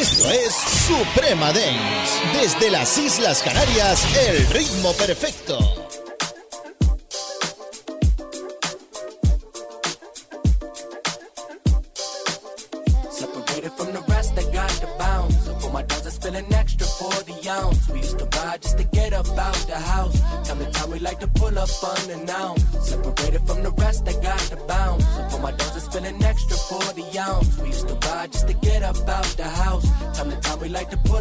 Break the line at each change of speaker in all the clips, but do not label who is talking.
Esto es Suprema Dance. Desde las Islas Canarias, el ritmo perfecto.
Separated from the rest, I got the bounce. For my dogs, I spill an extra for the ounce. We used to ride just to get up out the house. Time to time, we like to pull up unannounced. Separated from the rest, I got the bounce. For my dogs, I spill an extra for the ounce. We used to ride just to get up out the house.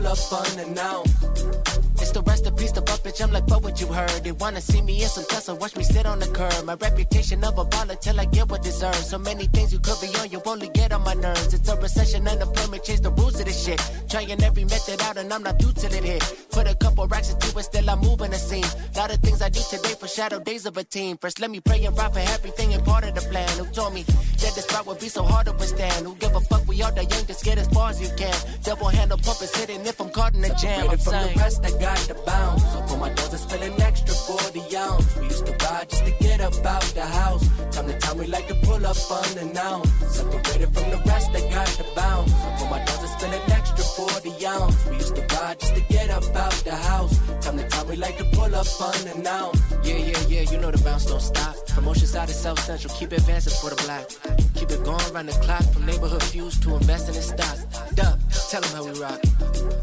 Like to pull up unannounced. It's the rest of peace, the bitch. I'm like, fuck what would you heard? They wanna see me in some Tesla, watch me sit on the curb. My reputation of a baller till I get what deserves. So many things you could be on, you only get on my nerves. It's a recession, and the unemployment, change the rules of this shit. Trying every method out, and I'm not through till it hit. Put a couple racks into it, still I'm moving the scene. Lot of things I do today for shadow days of a team. First, let me pray and rock for everything and part of the plan. Who told me that this spot would be so hard to withstand? Who give a fuck? We all the young, just get as far as you can. Double handle pump is hitting if I'm caught in a jam. I'm from the rest, I got the bounce. So for my I spill an extra for the ounce. We used to ride just to get up out the house. Time to time, we like to pull up unannounced. Separated from the rest, I got the bounce. So for my I spill an extra for the ounce. We used to ride just to get up out the house. Time to time, we like to pull up unannounced. Yeah, yeah, yeah, you know the bounce don't stop. Promotion side of South Central, keep advancing for the block. Keep it going round the clock, from neighborhood fuse to investing in stocks. Duck, tell them how we rock.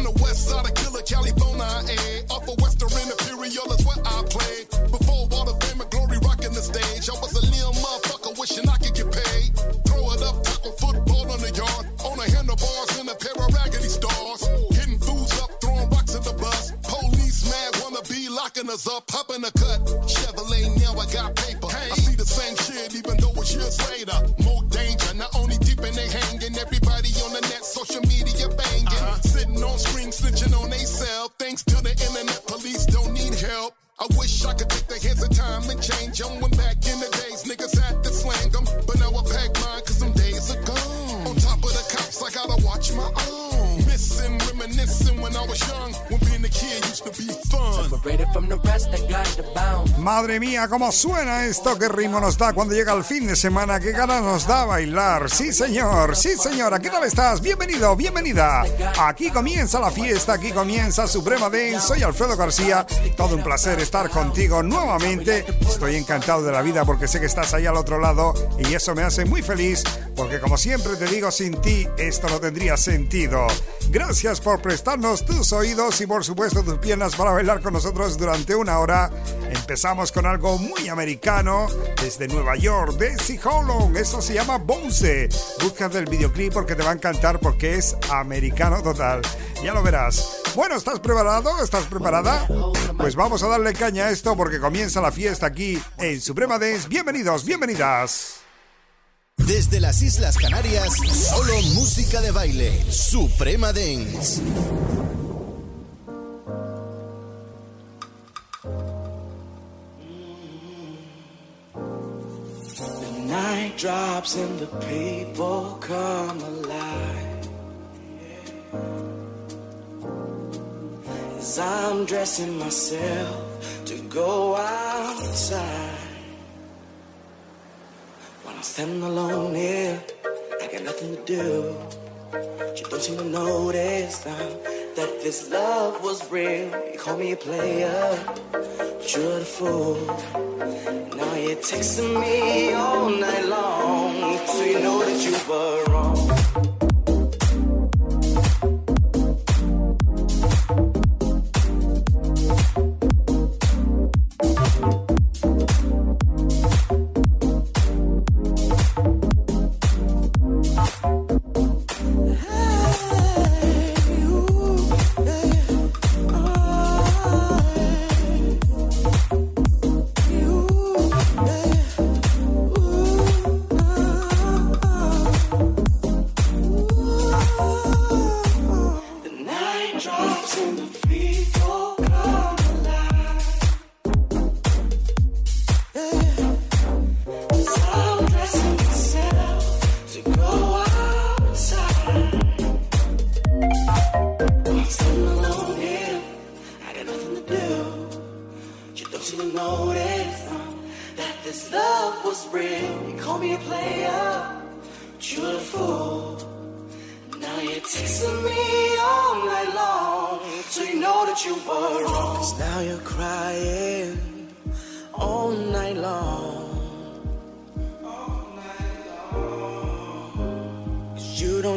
From the west side of Killer, California, eh? Off of Western Imperial is where I played. Before Wall of Fame and Glory rocking the stage, I was a little motherfucker wishing I could get paid. Throw it up, tackle football on the yard, on a handlebars and a pair of raggedy stars. Hitting fools up, throwing rocks at the bus. Police mad, wanna be locking us up, popping a cut. Them. When back in the days, niggas had to slang them. But now I pack mine, cause some days are gone. On top of the cops, I gotta watch my own. Missing, reminiscing when I was young. When being a kid used to be
Madre mía, cómo suena esto, qué ritmo nos da cuando llega el fin de semana, qué ganas nos da bailar. Sí, señor, sí, señora, ¿qué tal estás? Bienvenido, bienvenida. Aquí comienza la fiesta, aquí comienza Suprema Dance. Soy Alfredo García, todo un placer estar contigo nuevamente. Estoy encantado de la vida porque sé que estás ahí al otro lado y eso me hace muy feliz porque como siempre te digo, sin ti esto no tendría sentido. Gracias por prestarnos tus oídos y por supuesto tus piernas para bailar con nosotros durante una hora. Empezamos con algo muy americano desde Nueva York, Desi Holland. Esto se llama Bounce. Busca el videoclip porque te va a encantar porque es americano total. Ya lo verás. Bueno, ¿estás preparado? ¿Estás preparada? Pues vamos a darle caña a esto porque comienza la fiesta aquí en Suprema Dance. Bienvenidos, bienvenidas.
Desde las Islas Canarias, solo música de baile. Suprema Dance.
Drops and the people come alive. As I'm dressing myself to go outside. When I'm standing alone here, I got nothing to do. You don't seem to notice now that this love was real. You call me a player, but you're the fool. Now you're texting me all night long, so you know that you were wrong.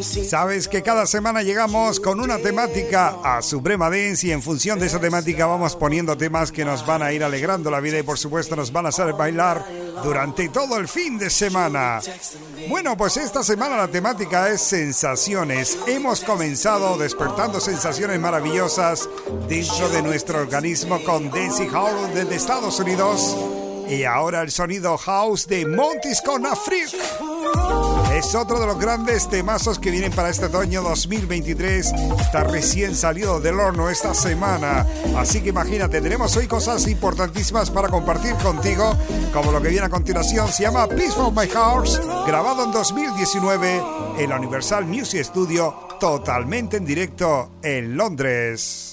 Sabes que cada semana llegamos con una temática a Suprema Dance y en función de esa temática vamos poniendo temas que nos van a ir alegrando la vida y por supuesto nos van a hacer bailar durante todo el fin de semana. Bueno, pues esta semana la temática es sensaciones. Hemos comenzado despertando sensaciones maravillosas dentro de nuestro organismo con Dancing House desde Estados Unidos y ahora el sonido house de Montis con Afrique. Es otro de los grandes temazos que vienen para este otoño 2023. Está recién salido del horno esta semana. Así que imagínate, tenemos hoy cosas importantísimas para compartir contigo. Como lo que viene a continuación se llama Peace of My House, grabado en 2019 en la Universal Music Studio, totalmente en directo en Londres.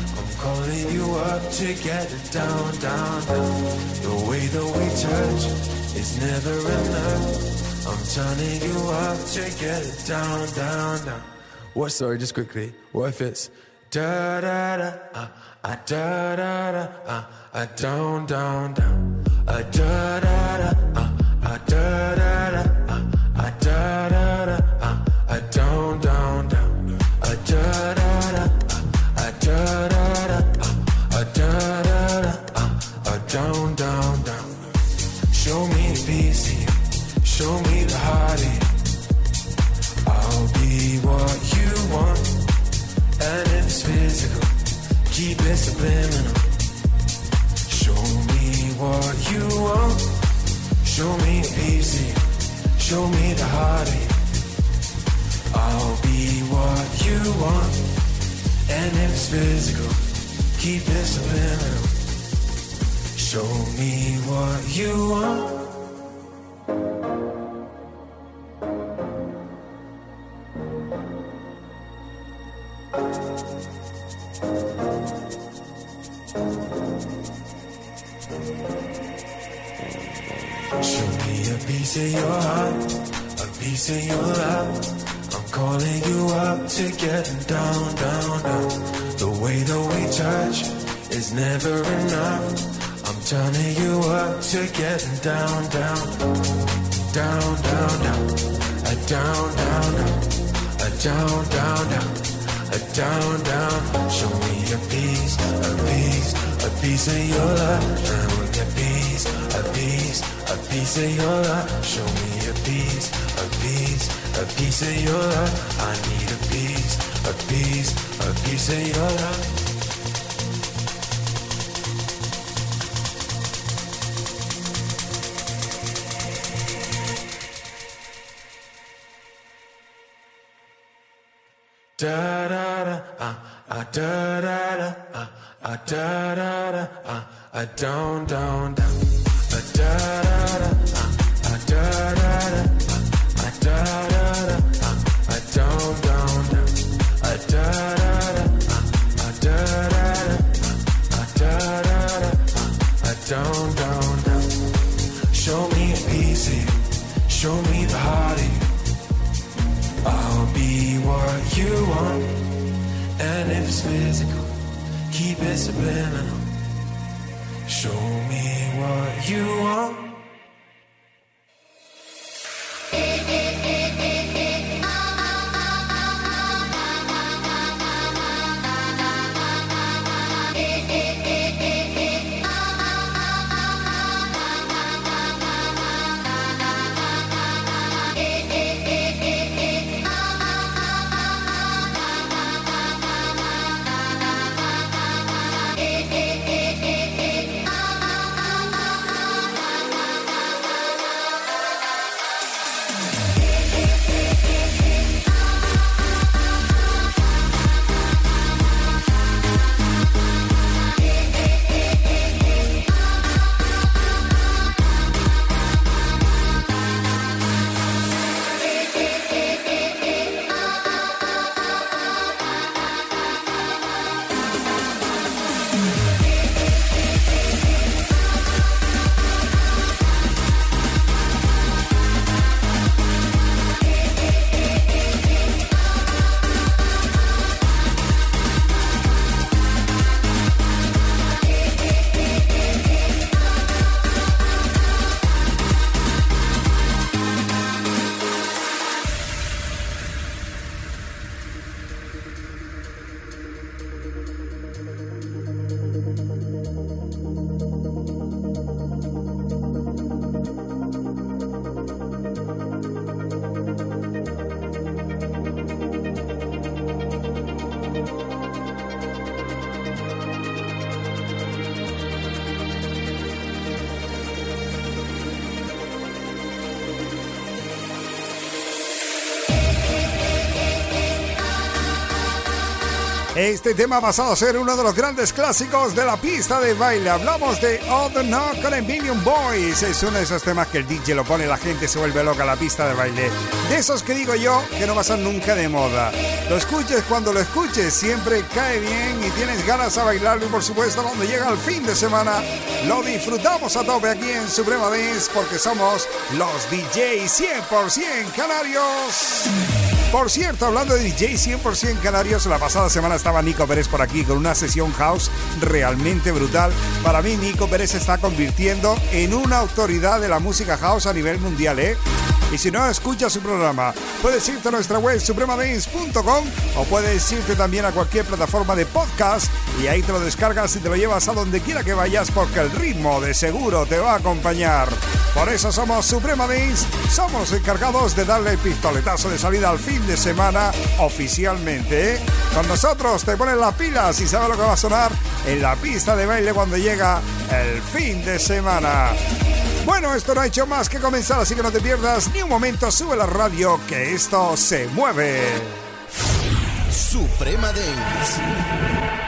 Calling you up to get it down, down, down. The way that we touch is never enough. I'm turning you up to get it down, down, down. What? Sorry, just quickly. What if it's da da da uh, uh da da da uh, uh down down down uh da da da uh, uh da da da uh, uh da da da Show me a piece Show me the heartache. I'll be what you want. And if it's physical, keep it subliminal. Show me what you want. Piece of your heart, a piece of your love. I'm calling you up to getting down, down, down. The way that we touch is never enough. I'm turning you up to getting down, down, down, down, down, a down, down, down, a down, down, down, a down, down. Show me a piece, a piece, a piece of your love. Show me a piece, a piece a piece of your love. Show me a piece, a piece, a piece of your love. I need a piece, a piece, a piece of your love. Da da da, ah, ah, da da da, ah, ah, da da da, ah, ah, down, down, down you want. And if it's physical, keep it subliminal. Show me what you want.
Este tema ha pasado a ser uno de los grandes clásicos de la pista de baile. Hablamos de All the Knock on Billion Boys. Es uno de esos temas que el DJ lo pone la gente se vuelve loca a la pista de baile. De esos que digo yo que no pasan nunca de moda. Lo escuches cuando lo escuches, siempre cae bien y tienes ganas a bailarlo. Y por supuesto, cuando llega el fin de semana, lo disfrutamos a tope aquí en Suprema Dance porque somos los DJs 100% canarios. Por cierto, hablando de DJ 100% canarios, la pasada semana estaba Nico Pérez por aquí con una sesión house realmente brutal. Para mí, Nico Pérez se está convirtiendo en una autoridad de la música house a nivel mundial, ¿eh? Y si no escuchas su programa, puedes irte a nuestra web supremadance.com o puedes irte también a cualquier plataforma de podcast y ahí te lo descargas y te lo llevas a donde quiera que vayas porque el ritmo de seguro te va a acompañar. Por eso somos Suprema Dance, somos encargados de darle el pistoletazo de salida al fin de semana oficialmente. ¿eh? Con nosotros te ponen las pilas y sabes lo que va a sonar en la pista de baile cuando llega el fin de semana. Bueno, esto no ha hecho más que comenzar, así que no te pierdas ni un momento. Sube la radio, que esto se mueve.
Suprema Dance.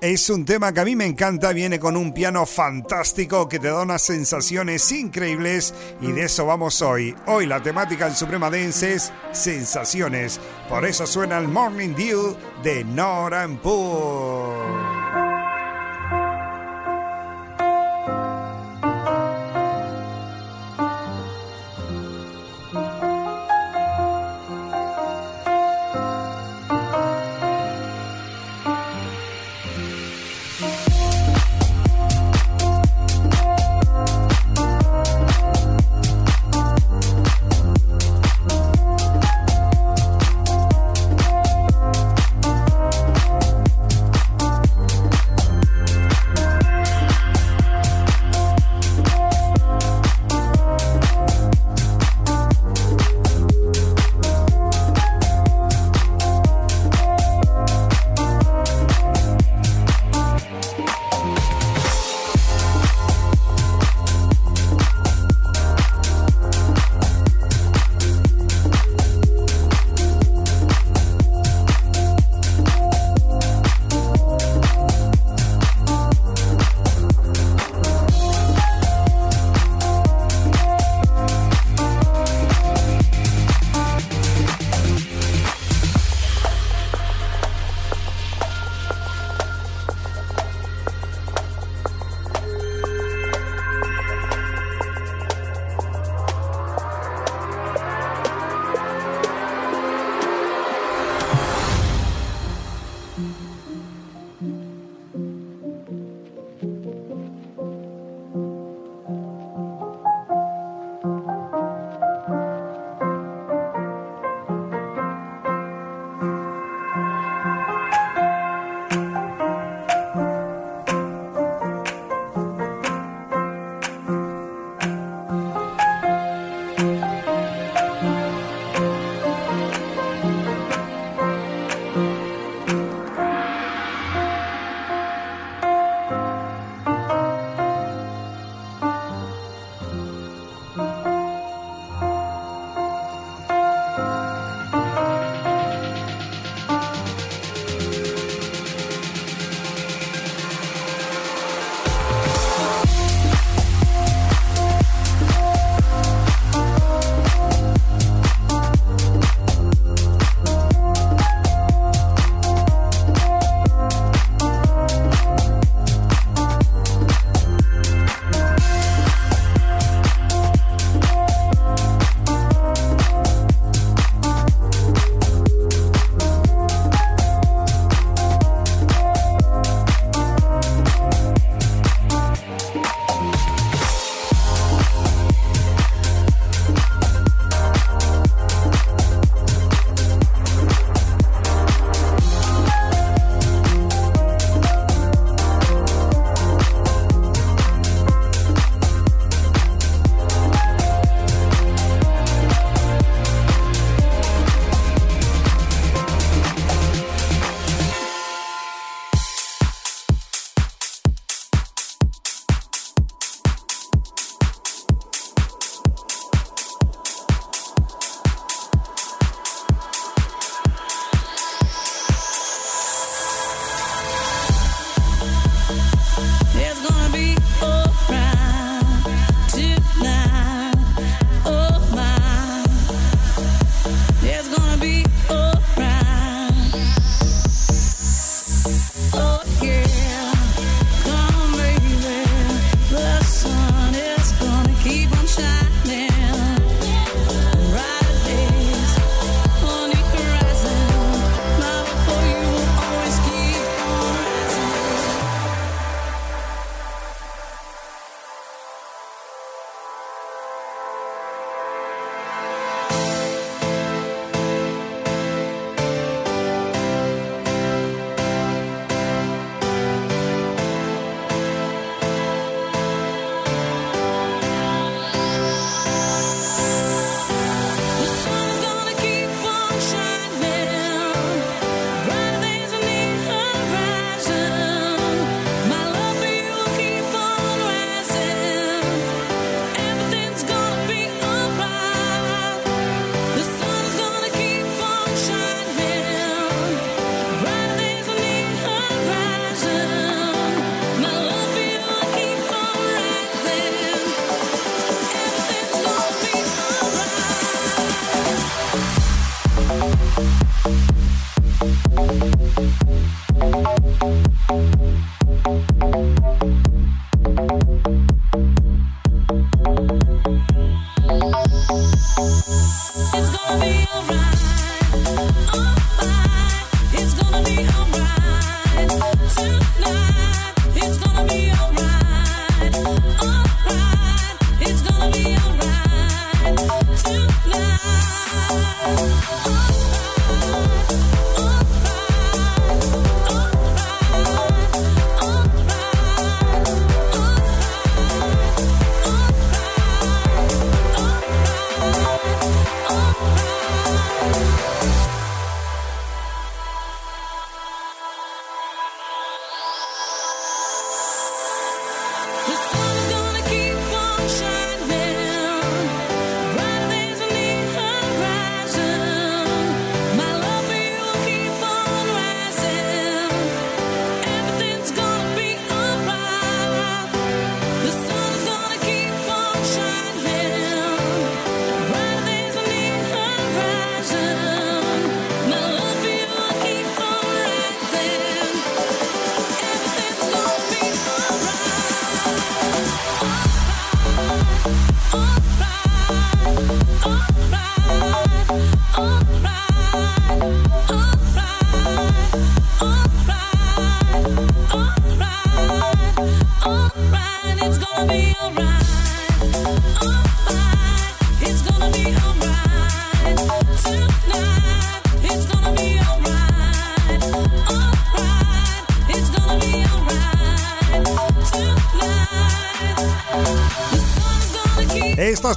Es un tema que a mí me encanta, viene con un piano fantástico que te da unas sensaciones increíbles y de eso vamos hoy. Hoy la temática en Suprema Dance es sensaciones, por eso suena el Morning Dew de Norampur. Estos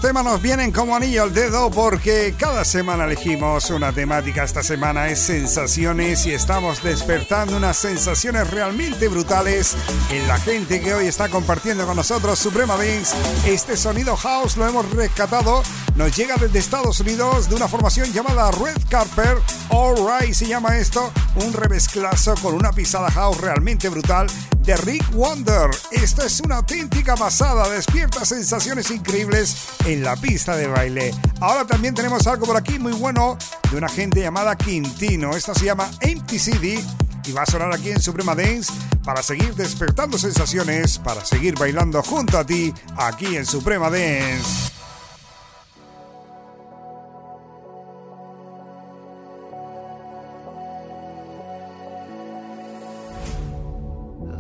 temas nos vienen como anillo al dedo porque cada semana elegimos una temática. Esta semana es sensaciones y estamos despertando unas sensaciones realmente brutales en la gente que hoy está compartiendo con nosotros Suprema Dance. Este sonido house lo hemos rescatado. Nos llega desde Estados Unidos de una formación llamada Red Carper. Alright se llama esto. Un remezclazo con una pisada house realmente brutal de Rick Wonder. Esto es una auténtica pasada, despierta sensaciones increíbles en la pista de baile. Ahora también tenemos algo por aquí muy bueno de una gente llamada Quintino. Esto se llama Empty City y va a sonar aquí en Suprema Dance para seguir despertando sensaciones, para seguir bailando junto a ti aquí en Suprema Dance.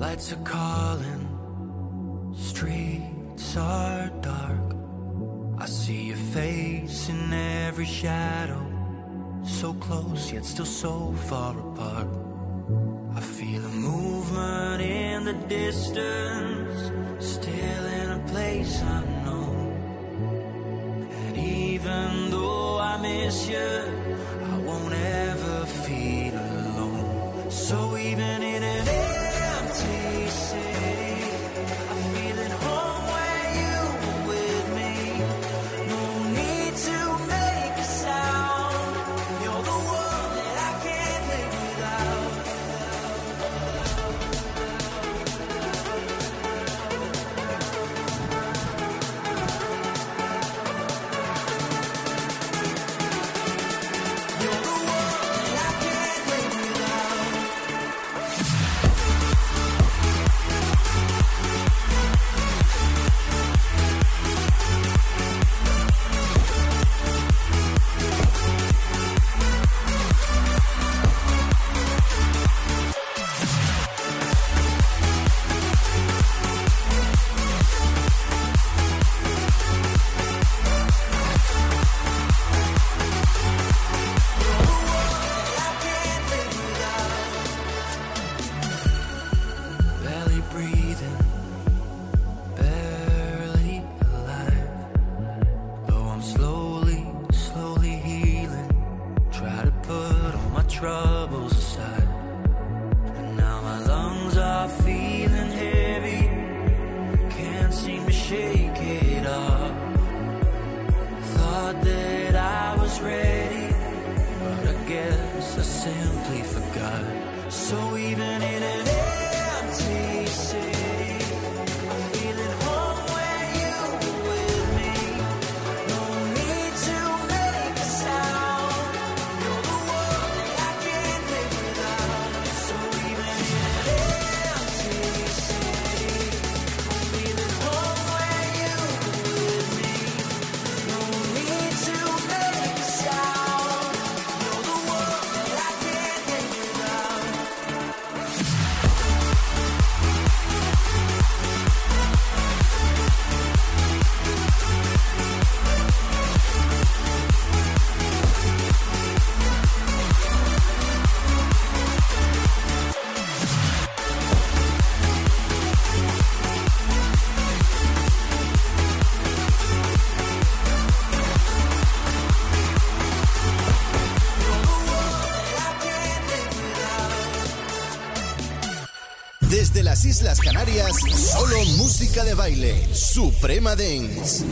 Lights are calling, streets are dark. I see your face in every shadow, so close yet still so far apart. I feel a movement in the distance, still in a place unknown. And even though I miss you, I won't ever feel alone. So even in an
Canarias, solo música de baile. Suprema Dance.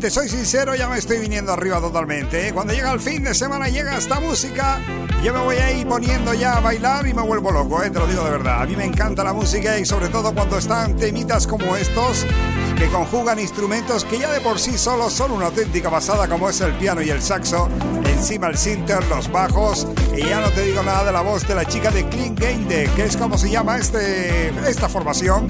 Te soy sincero, ya me estoy viniendo arriba totalmente. ¿eh? Cuando llega el fin de semana, llega esta música, yo me voy a ir poniendo ya a bailar y me vuelvo loco, ¿eh? te lo digo de verdad. A mí me encanta la música y sobre todo cuando están temitas como estos, que conjugan instrumentos que ya de por sí solo son una auténtica pasada, como es el piano y el saxo, encima el sinter, los bajos, y ya no te digo nada de la voz de la chica de Clean Game que es como se llama este, esta formación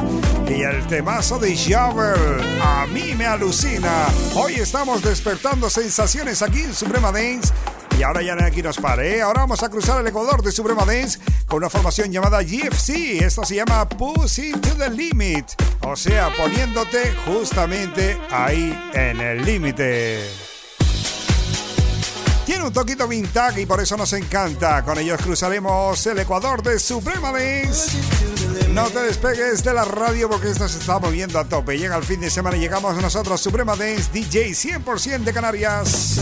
y el temazo de Shovel. A mí me alucina. Hoy estamos despertando sensaciones aquí en Suprema Dance. Y ahora ya aquí nos pare. ¿eh? Ahora vamos a cruzar el Ecuador de Suprema Dance con una formación llamada GFC. Esto se llama Push to the Limit. O sea, poniéndote justamente ahí en el límite. Tiene un toquito vintage y por eso nos encanta. Con ellos cruzaremos el Ecuador de Suprema. No te despegues de la radio porque esto se está moviendo a tope. Llega el fin de semana y llegamos nosotros, Suprema Dance DJ 100% de Canarias.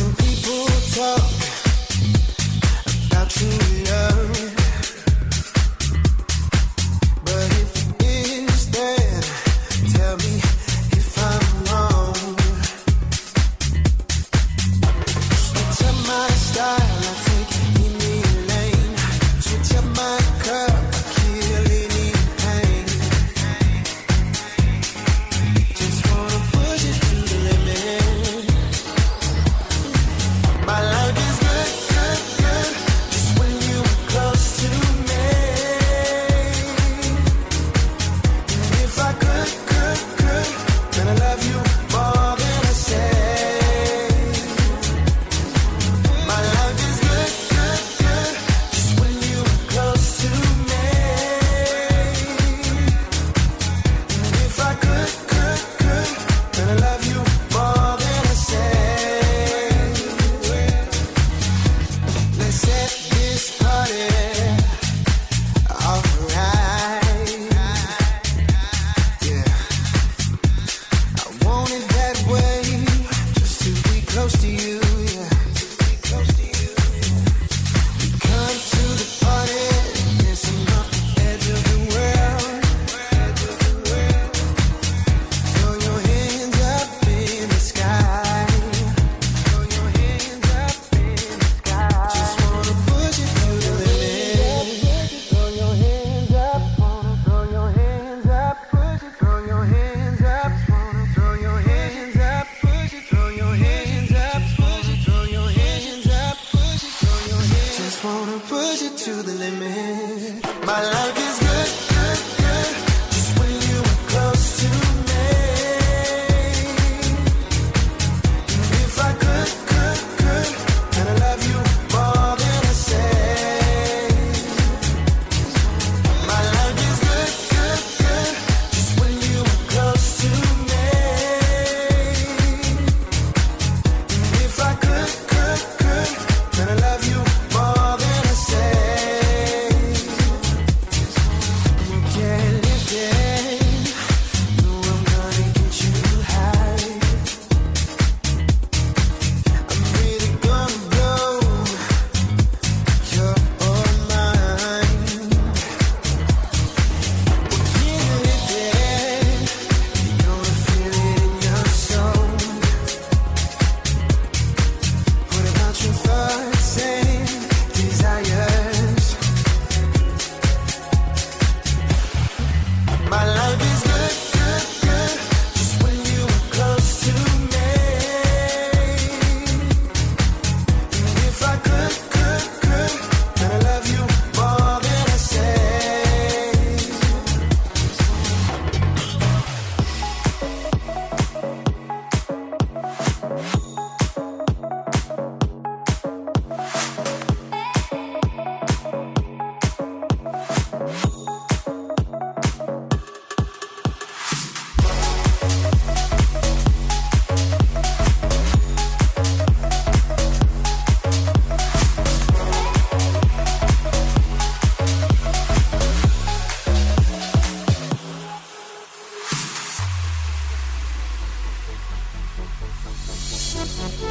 Thank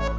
you.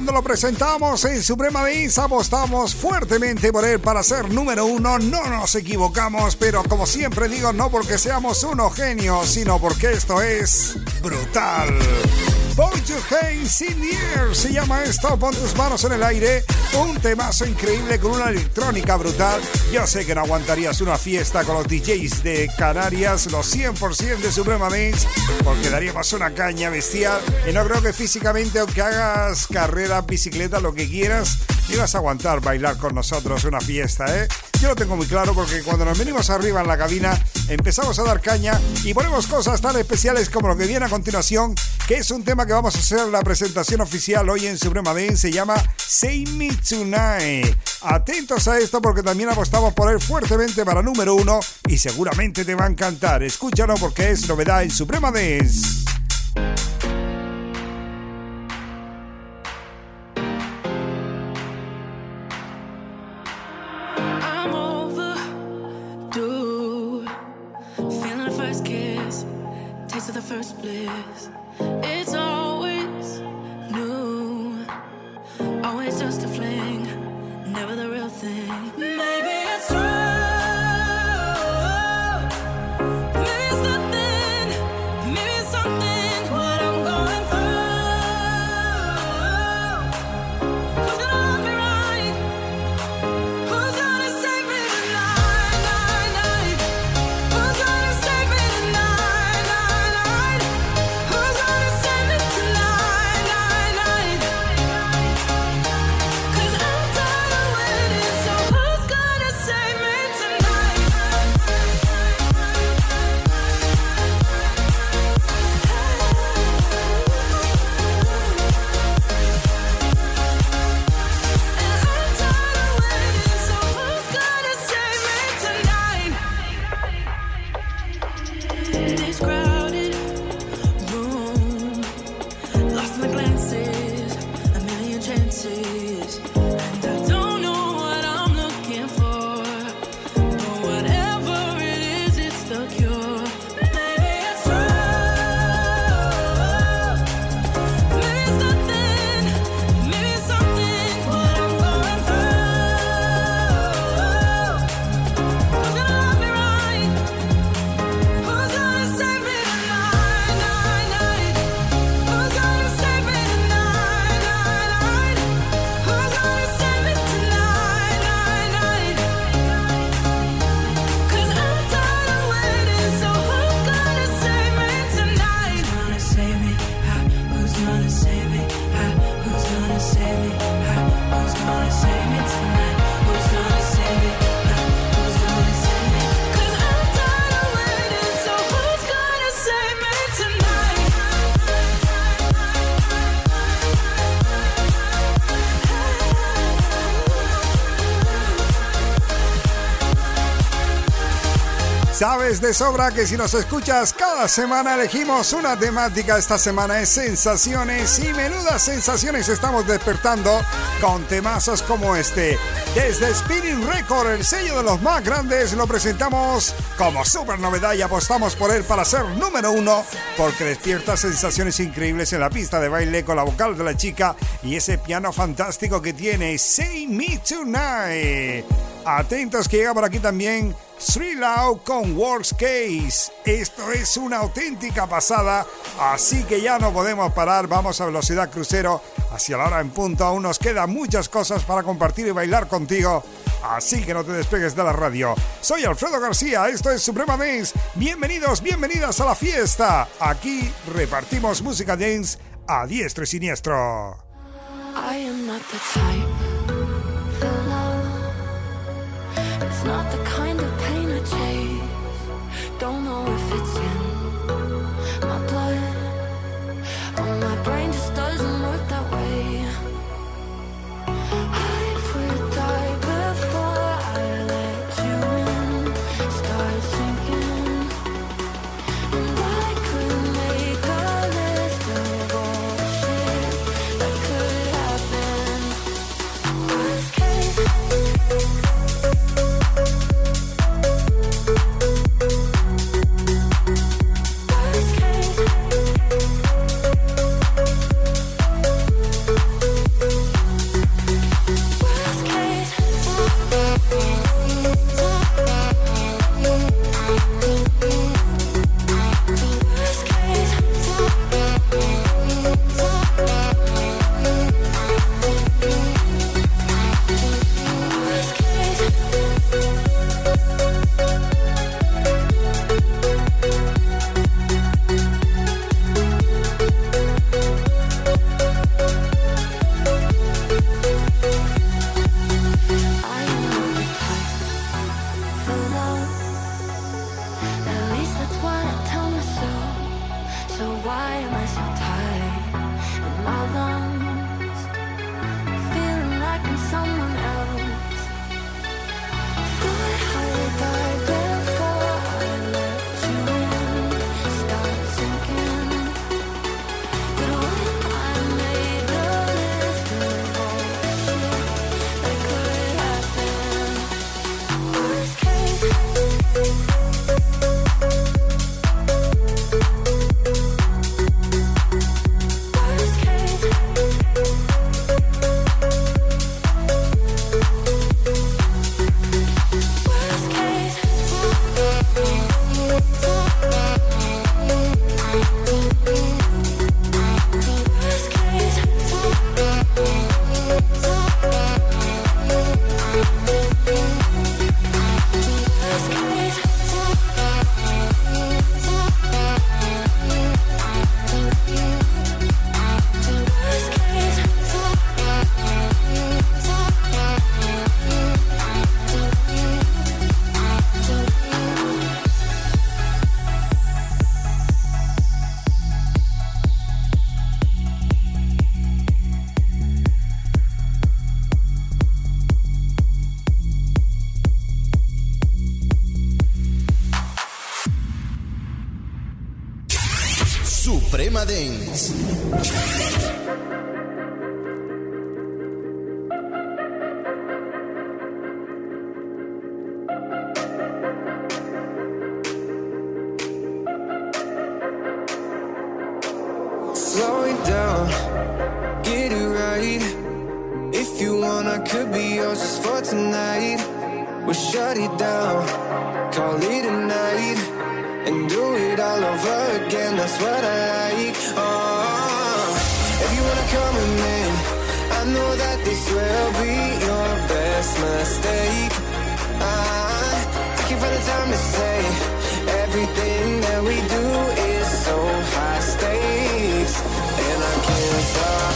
Cuando lo presentamos en Suprema Dance, apostamos fuertemente por él para ser número uno. No nos equivocamos, pero como siempre digo, no porque seamos unos genios, sino porque esto es brutal. Hands in the Air se llama esto, pon tus manos en el aire. Un temazo increíble con una electrónica brutal. Yo sé que no aguantarías una fiesta con los DJs de Canarias, los 100% de Suprema Dance, porque daríamos una caña bestial. Y no creo que físicamente, aunque hagas carrera, bicicleta, lo que quieras, ibas a aguantar bailar con nosotros una fiesta, ¿eh? Yo lo tengo muy claro porque cuando nos venimos arriba en la cabina, empezamos a dar caña y ponemos cosas tan especiales como lo que viene a continuación, que es un tema que vamos a hacer la presentación oficial hoy en Suprema Dance, se llama Say Me Tonight. Atentos a esto porque también apostamos por él fuertemente para número uno y seguramente te va a encantar. Escúchalo porque es novedad en Suprema Dance.
eyes. tears.
Sabes de sobra que si nos escuchas cada semana elegimos una temática. Esta semana es sensaciones y menudas sensaciones estamos despertando con temazos como este. Desde Spinning Record, el sello de los más grandes, lo presentamos como super novedad y apostamos por él para ser número uno porque despierta sensaciones increíbles en la pista de baile con la vocal de la chica y ese piano fantástico que tiene Say Me Tonight. Atentos que llega por aquí también Sri Lau con Works Case. Esto es una auténtica pasada, así que ya no podemos parar. Vamos a velocidad crucero hacia la hora en punto. Aún nos quedan muchas cosas para compartir y bailar contigo. Así que no te despegues de la radio. Soy Alfredo García, esto es Suprema Dance. Bienvenidos, bienvenidas a la fiesta. Aquí repartimos música dance a diestro y siniestro.
If it's everything that we do is so high stakes, and I
can't stop.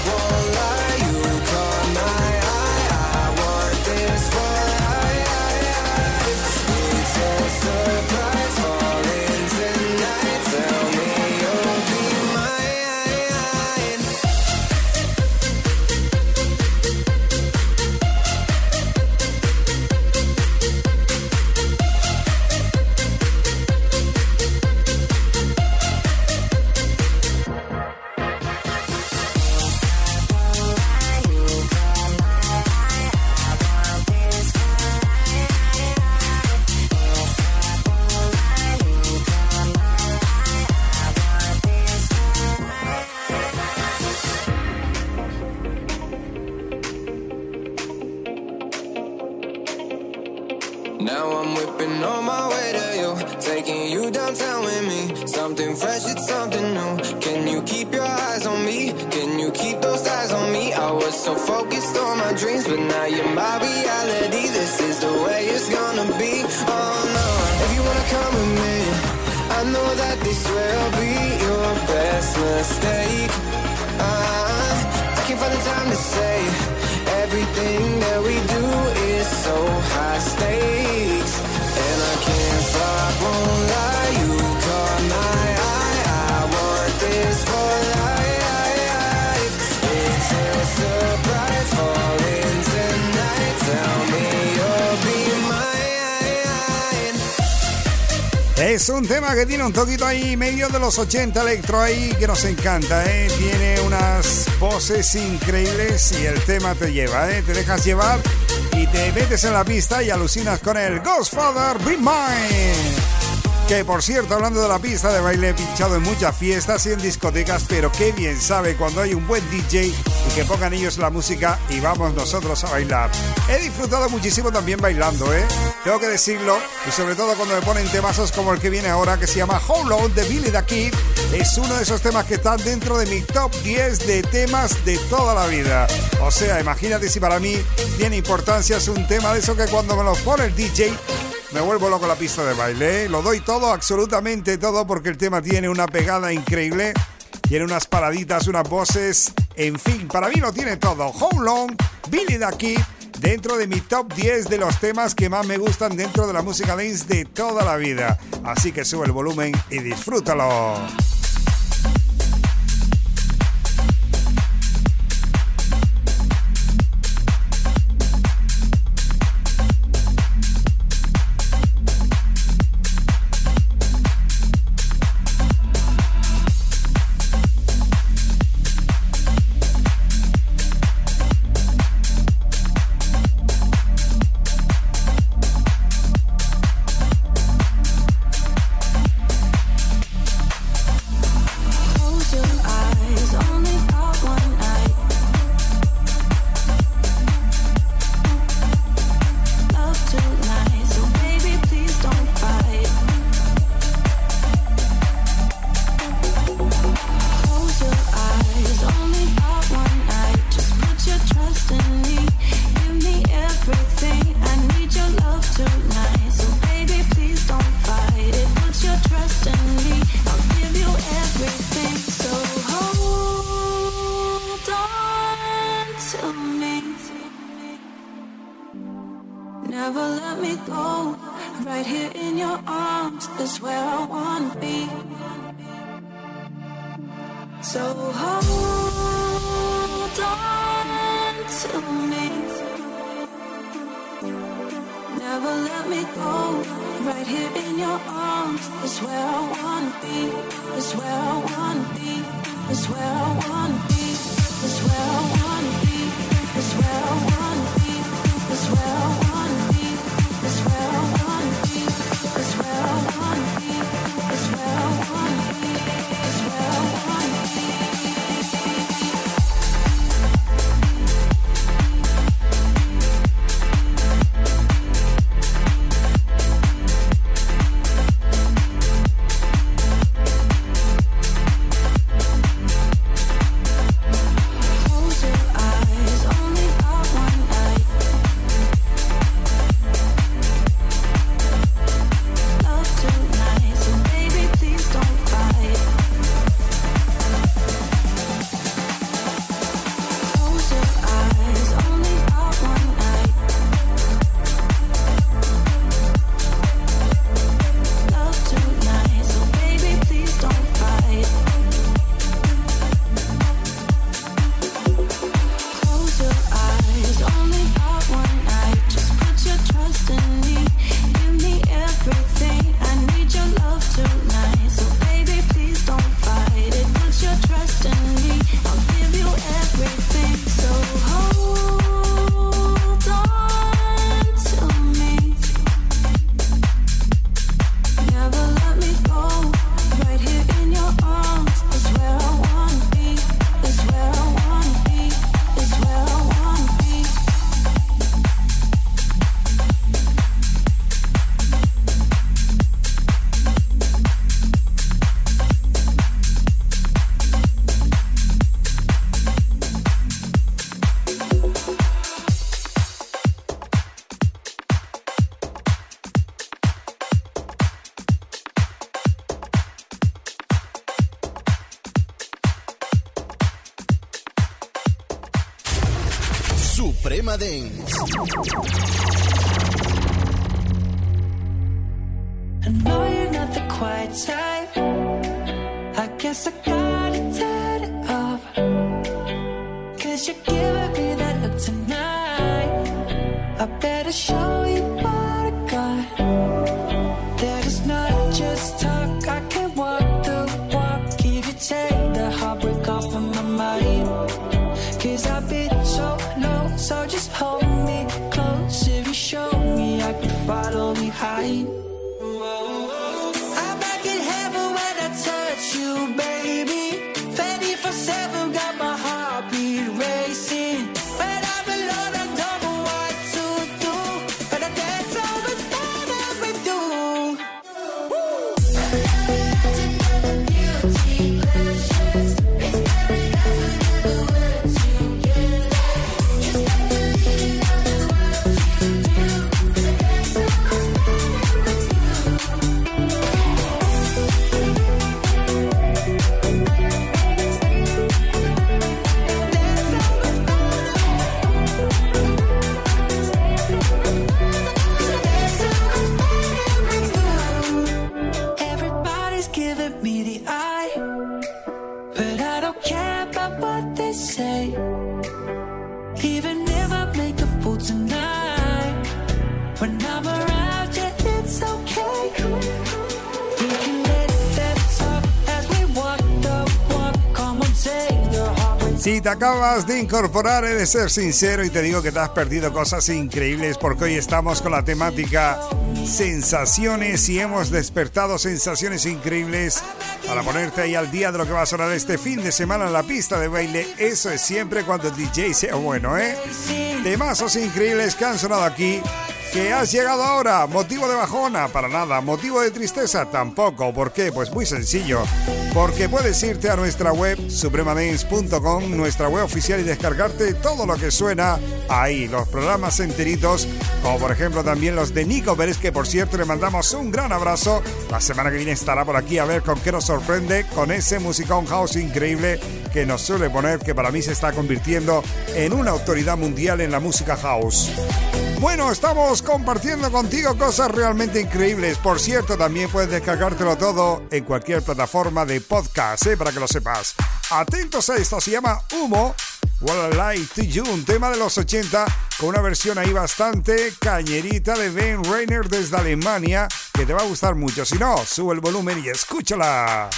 Que tiene un toquito ahí medio de los 80 electro ahí que nos encanta, ¿eh? Tiene unas voces increíbles y el tema te lleva, ¿eh? Te dejas llevar y te metes en la pista y alucinas con el Ghostfather Be Mine. Que por cierto, hablando de la pista de baile, he pinchado en muchas fiestas y en discotecas, pero qué bien sabe cuando hay un buen DJ y que pongan ellos la música y vamos nosotros a bailar. He disfrutado muchísimo también bailando, ¿eh? Tengo que decirlo, y sobre todo cuando me ponen temazos como el que viene ahora, que se llama Hold On de Billy the Kid, es uno de esos temas que están dentro de mi top 10 de temas de toda la vida. O sea, imagínate si para mí tiene importancia, es un tema de eso que cuando me lo pone el DJ me vuelvo loco la pista de baile. ¿eh? Lo doy todo, absolutamente todo, porque el tema tiene una pegada increíble. Tiene unas paraditas, unas voces. En fin, para mí lo tiene todo. How Long, Billy Kid, dentro de mi top 10 de los temas que más me gustan dentro de la música dance de toda la vida. Así que sube el volumen y disfrútalo. acabas de incorporar, he de ser sincero y te digo que te has perdido cosas increíbles porque hoy estamos con la temática sensaciones y hemos despertado sensaciones increíbles para ponerte ahí al día de lo que va a sonar este fin de semana en la pista de baile. Eso es siempre cuando el DJ sea bueno, ¿eh? Temazos increíbles que han sonado aquí que has llegado ahora. Motivo de bajona, para nada. Motivo de tristeza, tampoco. ¿Por qué? Pues muy sencillo. Porque puedes irte a nuestra web supremadance.com, nuestra web oficial y descargarte todo lo que suena ahí. Los programas enteritos, como por ejemplo también los de Nico Pérez, que por cierto le mandamos un gran abrazo. La semana que viene estará por aquí a ver con qué nos sorprende con ese musicón house increíble que nos suele poner, que para mí se está convirtiendo en una autoridad mundial en la música house. Bueno, estamos compartiendo contigo cosas realmente increíbles. Por cierto, también puedes descargártelo todo en cualquier plataforma de podcast, ¿eh? para que lo sepas. Atentos a esto, se llama Humo. What I Like to You, un tema de los 80 con una versión ahí bastante cañerita de Ben Reiner desde Alemania que te va a gustar mucho. Si no, sube el volumen y escúchala.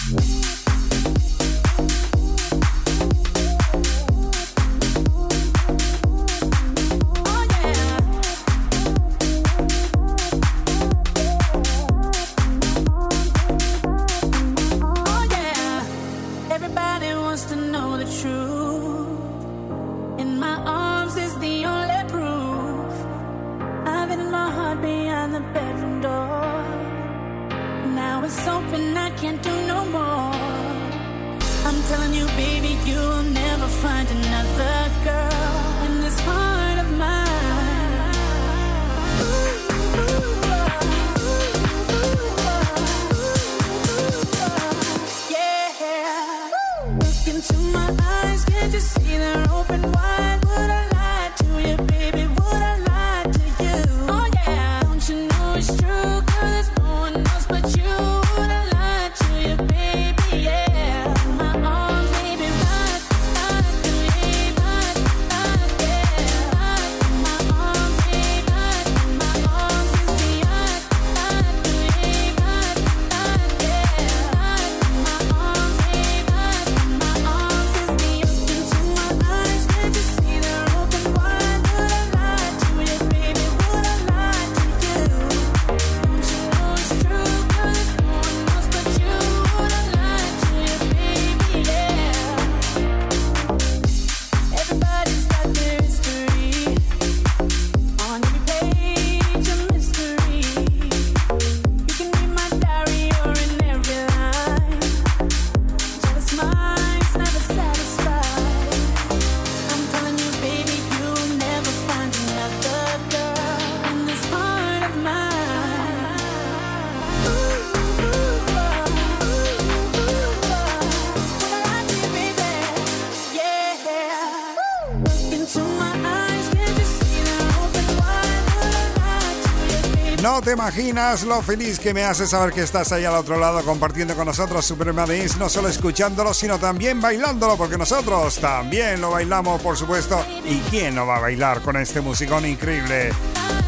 Te imaginas lo feliz que me hace saber que estás ahí al otro lado compartiendo con nosotros Suprema Dance, no solo escuchándolo, sino también bailándolo, porque nosotros también lo bailamos, por supuesto. ¿Y quién no va a bailar con este musicón increíble?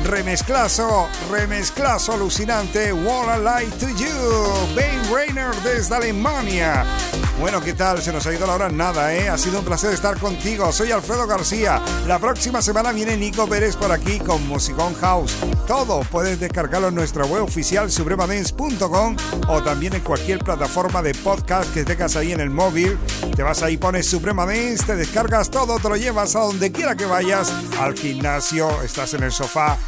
Remezclazo, remezclazo alucinante, What I Like to You, Ben Rainer desde Alemania. Bueno, ¿qué tal? Se nos ha ido la hora nada, ¿eh? Ha sido un placer estar contigo. Soy Alfredo García. La próxima semana viene Nico Pérez por aquí con Musicón House. Todo puedes descargarlo en nuestra web oficial supremadance.com o también en cualquier plataforma de podcast que tengas ahí en el móvil. Te vas ahí, pones Suprema Dance, te descargas todo, te lo llevas a donde quiera que vayas, al gimnasio, estás en el sofá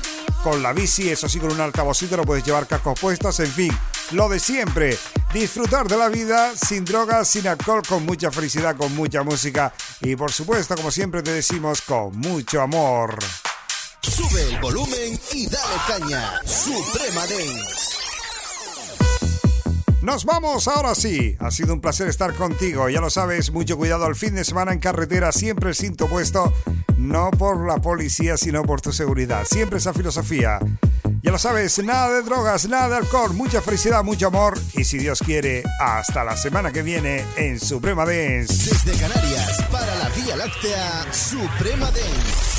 con la bici, eso sí, con un altavocito lo puedes llevar cascos puestos, en fin, lo de siempre. Disfrutar de la vida sin drogas, sin alcohol, con mucha felicidad, con mucha música y por supuesto, como siempre te decimos, con mucho amor.
Sube el volumen y dale caña. Suprema Dance.
Nos vamos ahora sí. Ha sido un placer estar contigo. Ya lo sabes, mucho cuidado al fin de semana en carretera, siempre el cinto puesto, no por la policía, sino por tu seguridad. Siempre esa filosofía. Ya lo sabes, nada de drogas, nada de alcohol, mucha felicidad, mucho amor y si Dios quiere, hasta la semana que viene en Suprema Dance.
Desde Canarias para la Vía Láctea, Suprema Dance.